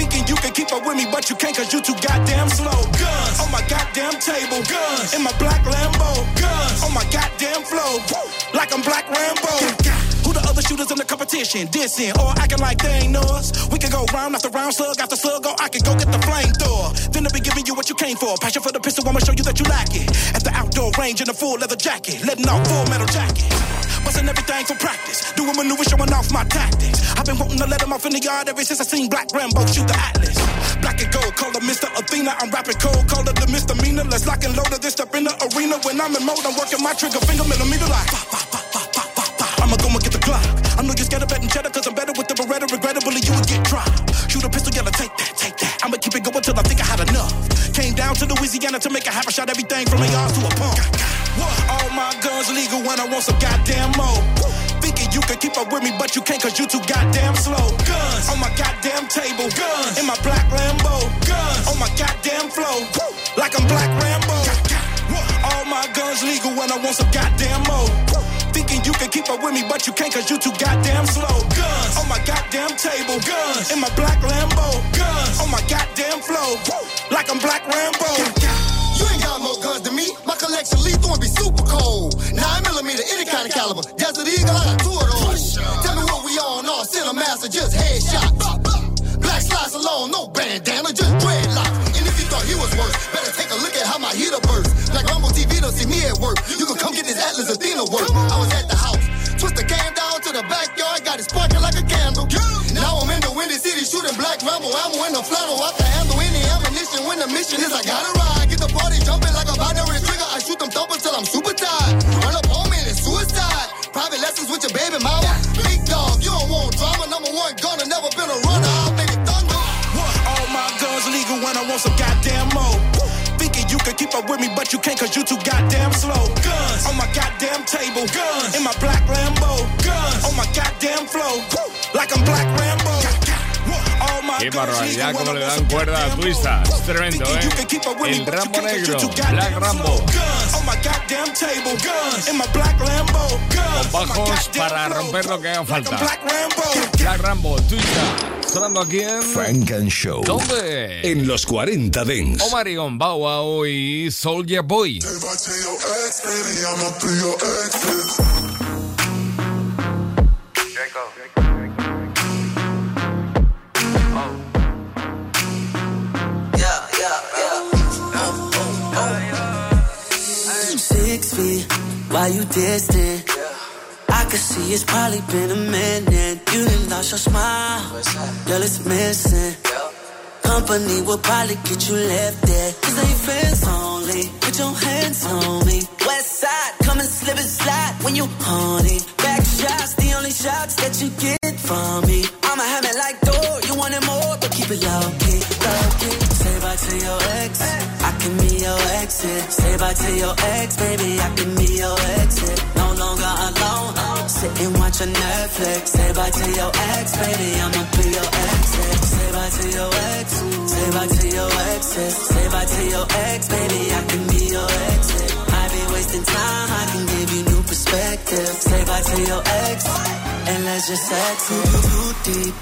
Thinking you can keep up with me, but you can't cause you too goddamn slow. Guns on my goddamn table. Guns in my black Lambo. Guns on my goddamn flow. Like I'm Black Rambo. Who the other shooters in the competition? Dissing or acting like they ain't us? We can go round after round, slug after slug, go. I can go get the flamethrower. Then I'll be giving you what you came for. Passion for the pistol, I'ma show you that you lack it. At the outdoor range in a full leather jacket, letting off full metal jacket. Busting everything for practice. Doing maneuvers, showing off my tactics. I've been wanting to let them off in the yard ever since I seen Black Rambo shoot the Atlas. Black and gold, call her Mr. Athena. I'm rapping cold, call her the misdemeanor. Let's lock and load. This step in the arena. When I'm in mode, I'm working my trigger finger millimeter like. Pop, pop, pop, pop. I'ma go and get the Glock. I know you're scared of betting cheddar, cause I'm better with the Beretta. Regrettably, you would get dropped. Shoot a pistol, yellow, take that, take that. I'ma keep it going till I think I had enough. Came down to Louisiana to make a half a shot, everything from a yard to a pump. All my guns legal when I want some goddamn more. Thinking you can keep up with me, but you can't cause you too goddamn slow. Guns on my goddamn table. Guns in my black Lambo. Guns on my goddamn flow. Like I'm Black Rambo. All my guns legal when I want some goddamn more. Thinking you can keep up with me, but you can't cause you too goddamn slow. Guns on my goddamn table. Guns in my black Lambo. Guns on my goddamn flow. Like I'm Black Rambo. You ain't got more guns than me. My collection lethal and be super cold. Nine millimeter, any kind of caliber. Desert Eagle, I got two of those. Tell me what we on, all center master, just headshot. Black slides alone, no bandana, just dreadlocks. And if you thought he was worse, better take a look at how my heater burst. TV don't see me at work. You can come get this Atlas Athena work. I was at the house. Twist the came down to the backyard, got it sparking like a candle. Now I'm in the windy city shooting black Rambo. ammo in the flannel. I can handle any ammunition when the mission is I gotta ride. Get the party jumping like a binary trigger. I shoot them thumpers till I'm super tired. Run up on me and it's suicide. Private lessons with your baby mama. Big dog, you don't want drama. Number one gunner, never been a runner. I'll make it thunder. All my guns legal when I want some goddamn up with me, but you can't cause you too goddamn slow. Guns on my goddamn table. Guns in my black Lambo. Guns on my goddamn flow. Like I'm Black Rambo. All my Qué girls barbaridad, leaving como when le I dan cuerda a Twista. Es tremendo, You can ¿eh? keep up with me, El but you Rambo can't 'cause you Negro, too Black goddamn Rambo. slow. Guns on my goddamn table. Guns in my black Lambo. Guns Con on my bajos goddamn para flow. romper lo que haga falta. Black Rambo. Black Rambo, Twista. Sonando aquí en... Funk and Show. ¿Dónde? En los 40 Dance. Omarion, Bow Wow y Soulja Boy. Six why you distant? I can see it's probably been a minute. You done lost your smile, girl, it's missing. Company will probably get you left there. Cause they fans only. Put your hands on me. West side, come and slip and slide when you horny. Back shots, the only shots that you get from me. I'ma have it like door, you want it more, but keep it low key, low key. Say bye to your ex, I can be your exit. Say bye to your ex, baby, I can be your exit. No longer alone, sit and watch a Netflix. Say bye to your ex, baby, I'ma be your exit. Say bye to your ex, say bye to your exes. Say bye to your ex, baby, I can be your exit. I be wasting time, I can give you new perspective. Say bye to your ex, and let's just exit. Too deep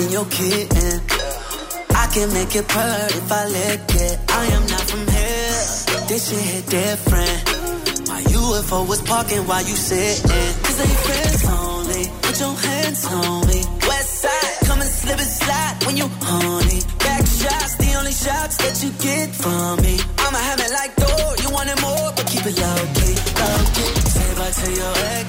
in your kitten. Can make it purr if I lick it. I am not from here. This shit hit different. My UFO was parking while you sitting. Cause they friends only. Put your hands on me. West side, come and slip and slide when you horny. Back shots, the only shots that you get from me. I'ma have it like door, you want it more, but keep it low key, low key. Say bye to your ex,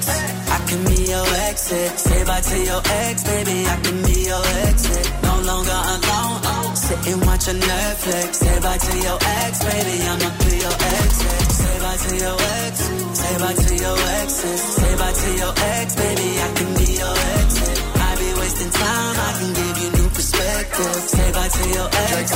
I can be your exit. Say bye to your ex, baby, I can be your exit. No longer alone, sit and watch a Netflix. Say bye to your ex, baby, I'ma be your exit. Say bye to your ex, say bye to your exes. Say bye to your ex, baby, I can be your exit. I be wasting time, I can give you new perspective. Say bye to your ex,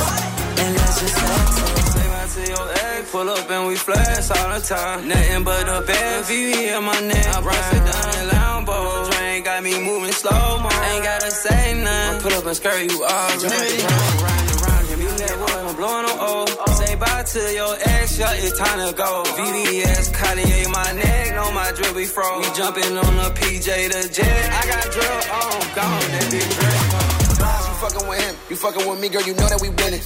and let's just exit. Say bye to your ex, pull up and we flash all the time. Nothing but the best. VV in my neck, I press it down in Lambo. Drain got me moving slow mo. Ain't gotta say nothing. Put up and skirt you already. Round, round and round, give me that boy, I'm blowing on O. Say bye to your ex, yeah, it's time to go. VVS, Cartier, my neck, know my drip be froze. We jumping on the PJ, the jet. I got drill on, gone, that big drip. Fucking with him, you fucking with me, girl. You know that we winning.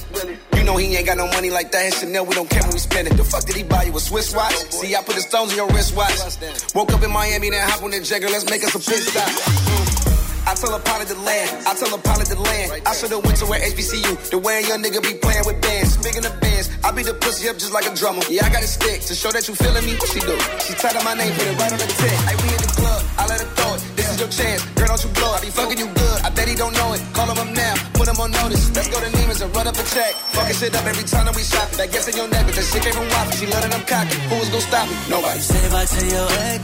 You know he ain't got no money like that. His Chanel, we don't care when we spend it. The fuck did he buy you a Swiss watch? See, I put the stones in your wristwatch. Woke up in Miami, then hop on the jet. Let's make us a pit stop. I tell a pilot to land. I tell a pilot to land. I should've went to where HBCU. The way a young nigga be playing with bands. Speaking of bands, I beat the pussy up just like a drummer. Yeah, I got a stick to show that you feeling me. What she do? She tied up my name, put it right on the tip. Hey, we in the club. Is your chance. Girl, don't you blow it. I be fucking you good. I bet he don't know it. Call him up now. Put him on notice. Let's go to Neiman's and run up a check. Fucking shit up every time that we shop. That gets in your neck, but that shit came from Waffle. She letting them cocky. Who was gonna stop me? Nobody. Say bye to your ex,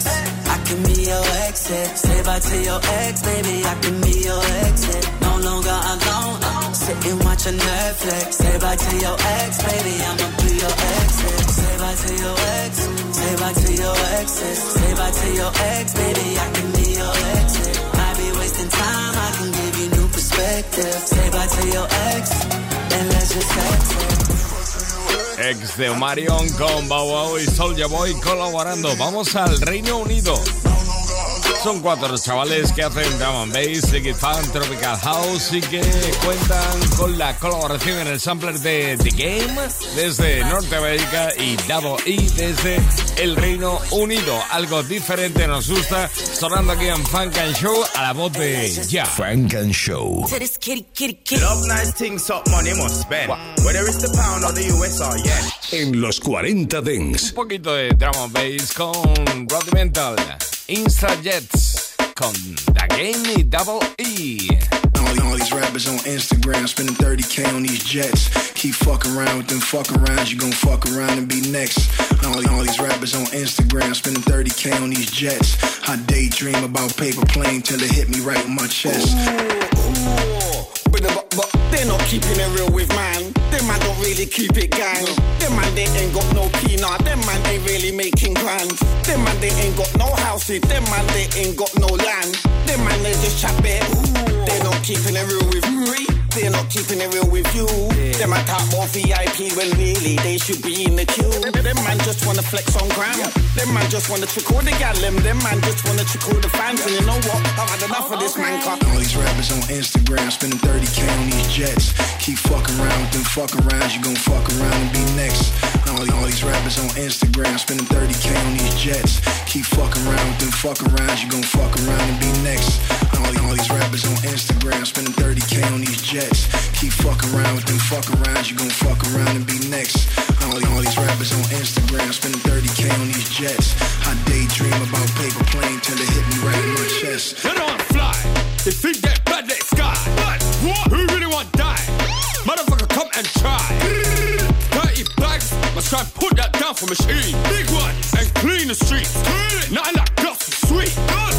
I can be your exit. Say bye to your ex, baby, I can be your exit. No longer alone, sit and watch a Netflix. Say bye to your ex, baby, I'ma be your exit. Say bye to your ex, say bye to your exes. Say bye to your ex, baby, I can be Ex de Omarion con Bow Wow y Soulja Boy colaborando. Vamos al Reino Unido. Son cuatro los chavales que hacen drum and bass, Fan, Tropical House y que cuentan con la colaboración en el sampler de The Game desde Norteamérica y Double E desde el Reino Unido. Algo diferente nos gusta, sonando aquí en Funk and Show a la voz de Ya. Frank and Show. To this kitty, kitty, kitty. Love nice things, up money must spend. Whether it's the pound or the US or yen. En los 40 Dents. Un poquito de drum and bass con Rudimental, Insta Jets con The Game y Double E. All, all these rappers on Instagram spending 30k on these jets. Keep fucking around with them fucking rounds, you gon' fuck around and be next. All, all these rappers on Instagram spending 30k on these jets. I daydream about paper plane till it hit me right in my chest. With the bu- bu- They're not keeping it real with man. Them man don't really keep it gang. Them man they ain't got no peanut. Them man ain't really making plans. Them man they ain't got no houses. Them man they ain't got no land. Them man they just chat bare. They're not keeping it real with me. They're not keeping it real with you. Them I talk more VIP when really they should be in the queue. Them man just wanna flex on gram. Them man just wanna trick all the gal. Them them man just wanna trick all the fans. And you know what? I've had enough of this man. Car. All these rappers on Instagram spending 30k on these jets. Keep fucking around with them fuck arounds, you gon' fuck around and be next. All, all these rappers on Instagram spending 30k on these jets. Keep fucking around with them fuck arounds, you gon' fuck around and be next. All, all these rappers on Instagram spending 30k on these jets. Keep fucking around with them fuck arounds, you gon' fuck around and be next. All, all these rappers on Instagram spending 30k on these jets. I daydream about paper plane till they hit me right in my chest. Don't wanna fly. They think that bad they sky. But what? Who really want die? Motherfucker, come and try. 30 bags, must try and put that down for machine. Big one and clean the streets. Nothing like and sweet.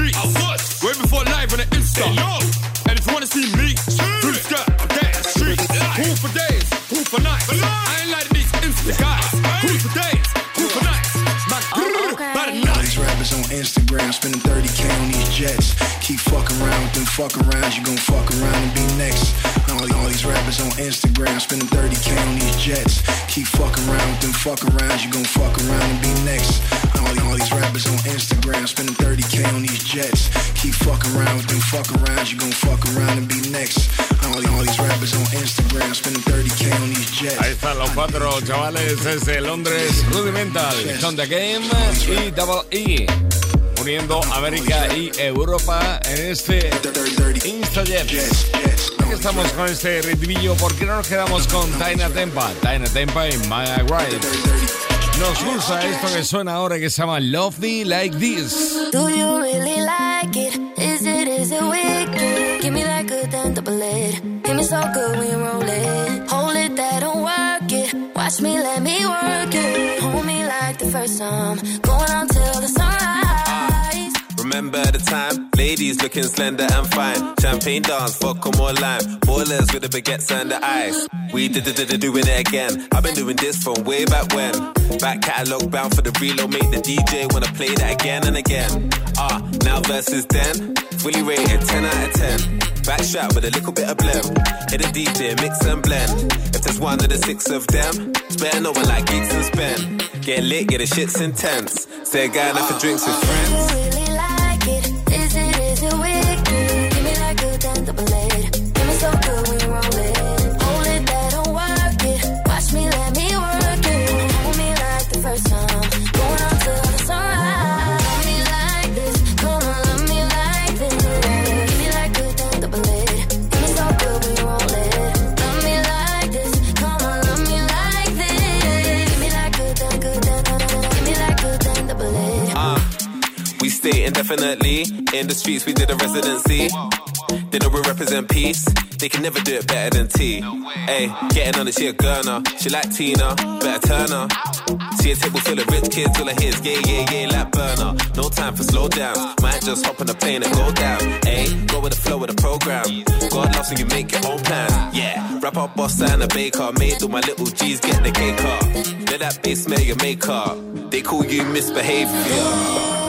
Live for the. I was. Way before live on the Insta. And if you wanna see me, through the skirt, I'm there in the streets. Cool for days, cool for nights. For I ain't like these Insta guys. Cool for days, cool for nights. Man, by the All these rappers on Instagram spending 30k on these jets. Keep fucking around with them fuck around, you gon' fuck around and be next. Rappers on Instagram spending 30k on these jets. Keep fucking around with them fuck arounds, you gon' fuck around and be next. All, all these rappers on Instagram spending 30k on these jets. Keep fucking around with them fuck arounds, you gon' fuck around and be next. All, all these rappers on Instagram spending 30k on these jets. Ahí están los cuatro chavales desde Londres, Rudimental, con The Game y Double E. Uniendo América y Europa en este Instajet. Aquí estamos con este ritmillo. ¿Por qué no nos quedamos con Taina Tempa? Taina Tempa y Maya Wright. Nos gusta esto que suena ahora que se llama Love Me Like This. Do you really like it? Is it, is it wicked? Give me that good, then double it. Give me so good when you roll it. Hold it, that don't work it. Watch me, let me work it. Hold me like the first time. Going on till the sunrise. Remember the time, ladies looking slender and fine. Champagne dance, vodka more lime. Ballers with the baguettes and the ice. We did it, doing it again. I've been doing this from way back when. Back catalog bound for the reload, make the DJ wanna play that again and again. Ah, now versus then, fully rated 10 out of 10. Back shot with a little bit of blem. Hit a DJ, mix and blend. If there's one of the six of them, spare no one like gigs and spend. Get lit, get the shit's intense. Say a guy enough for drinks with friends. Stay indefinitely. In the streets, we did a residency. They know we represent peace. They can never do it better than T. Hey, getting on it, she a gurner. She like Tina, better turn her. See a table full of rich kids, all I hear is yeah, yeah, yeah, like burner. No time for slow downs. Might just hop on a plane and go down. Hey, go with the flow of the program. God loves when you make your own plans. Yeah, rap up, boss and a baker. Made all my little G's get the cake up. Let that bass smell your makeup. They call you misbehavior.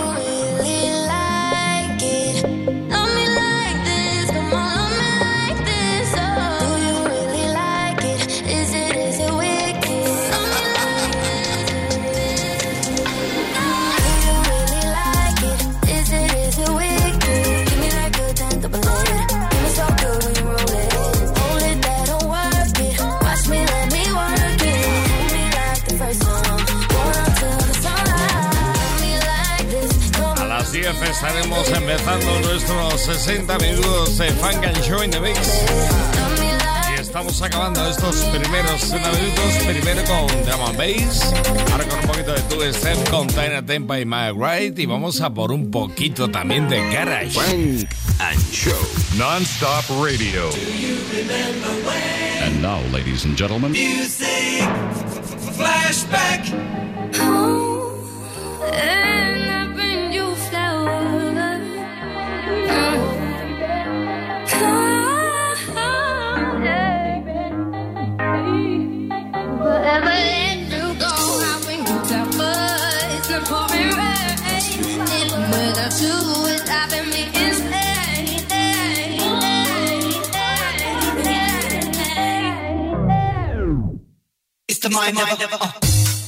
Estaremos empezando nuestros 60 minutos de Funk and Show in the Mix. Y estamos acabando estos primeros 60 minutos, primero con Drum and Bass, ahora con un poquito de Two Step con Tina Tempa y Mike Wright, y vamos a por un poquito también de Garage. Funk and Show. Non-stop radio. And now, ladies and gentlemen, Music flashback. Mind never. Uh.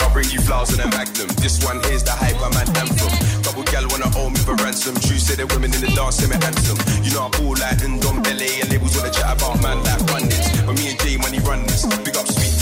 I'll bring you flowers and a magnum. This one here's the hype, I'm an anthem. Double gal wanna owe me for ransom. True say the women in the dance say my handsome. You know I ball like Ndom Belly and labels wanna chat about man like bandits. But me and Jay money run this. Big up sweet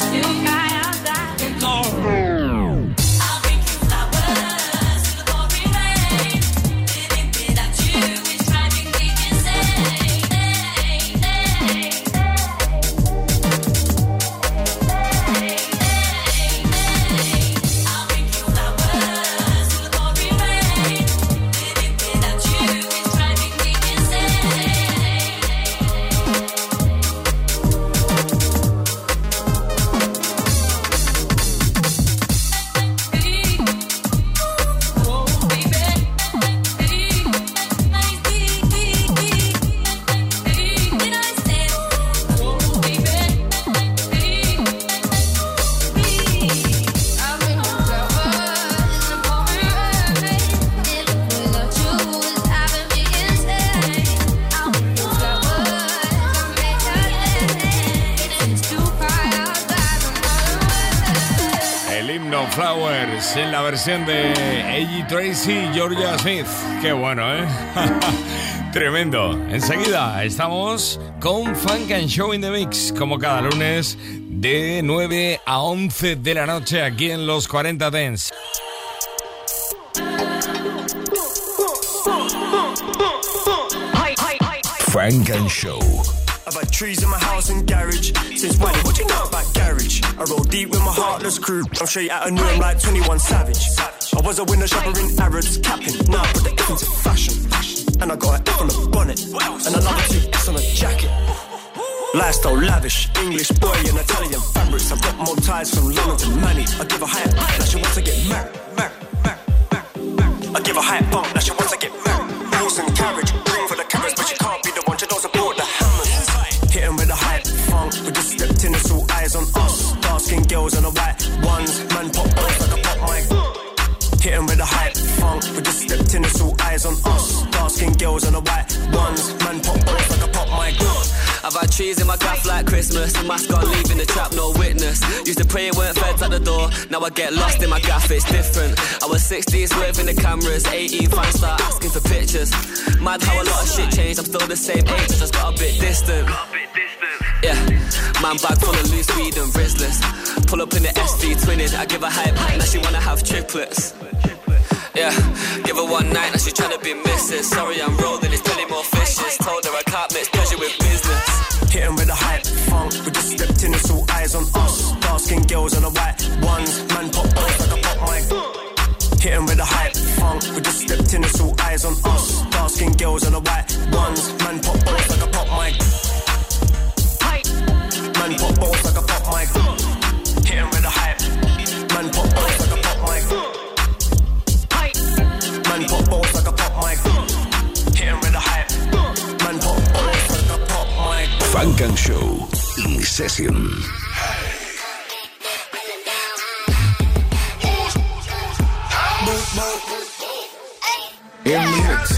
rain. If it's you, de A.G. Tracy y Georgia Smith. Qué bueno, ¿eh? Tremendo. Enseguida estamos con Funk and Show in the Mix, como cada lunes, de 9 a 11 de la noche aquí en los 40 Dents. Frank and Show. Trees in my house and garage. Since when? What do you know about garage? I roll deep with my heartless crew. I'm straight out of new, I'm like 21 Savage. I was a winner shopper in Arabs, capping. Now I put the F into fashion. And I got an F on the bonnet. And another two S on the jacket. Lifestyle lavish, English boy in Italian fabrics. I've got more ties from London to Manny. I give a higher that she wants to get married. I give a higher bump that she wants to get married. Horse and carriage, in, all eyes on us. Dark skinned girls and the white ones, man pop boys like a pop mic. I've had trees in my gaff like Christmas. A mascot leaving the trap, no witness. Used to pray it weren't feds at the door. Now I get lost in my gaff, it's different. I was 60s swerving the cameras. 18 fans start asking for pictures. Mad how a lot of shit changed. I'm still the same age, I just got a bit distant. Yeah, man bag full of loose weed and Rizlas. Pull up in the SV twinning. I give her hype, now she wanna have triplets. Yeah, give her one night, now she's trying to be missus. Sorry, I'm rolling, it's plenty more fishes. Told her I can't mix pleasure with business. Hit 'em with a hype funk. We just stepped in, it's all eyes on us. Dark skinned girls and the white ones. Man pop boys like a pop mic. Hit 'em with a hype funk. We just stepped in, it's all eyes on us. Dark skinned girls and the white ones. Man pop boys like a pop mic. Man pop boys like a pop mic. Funk and Show in Session. In the mix.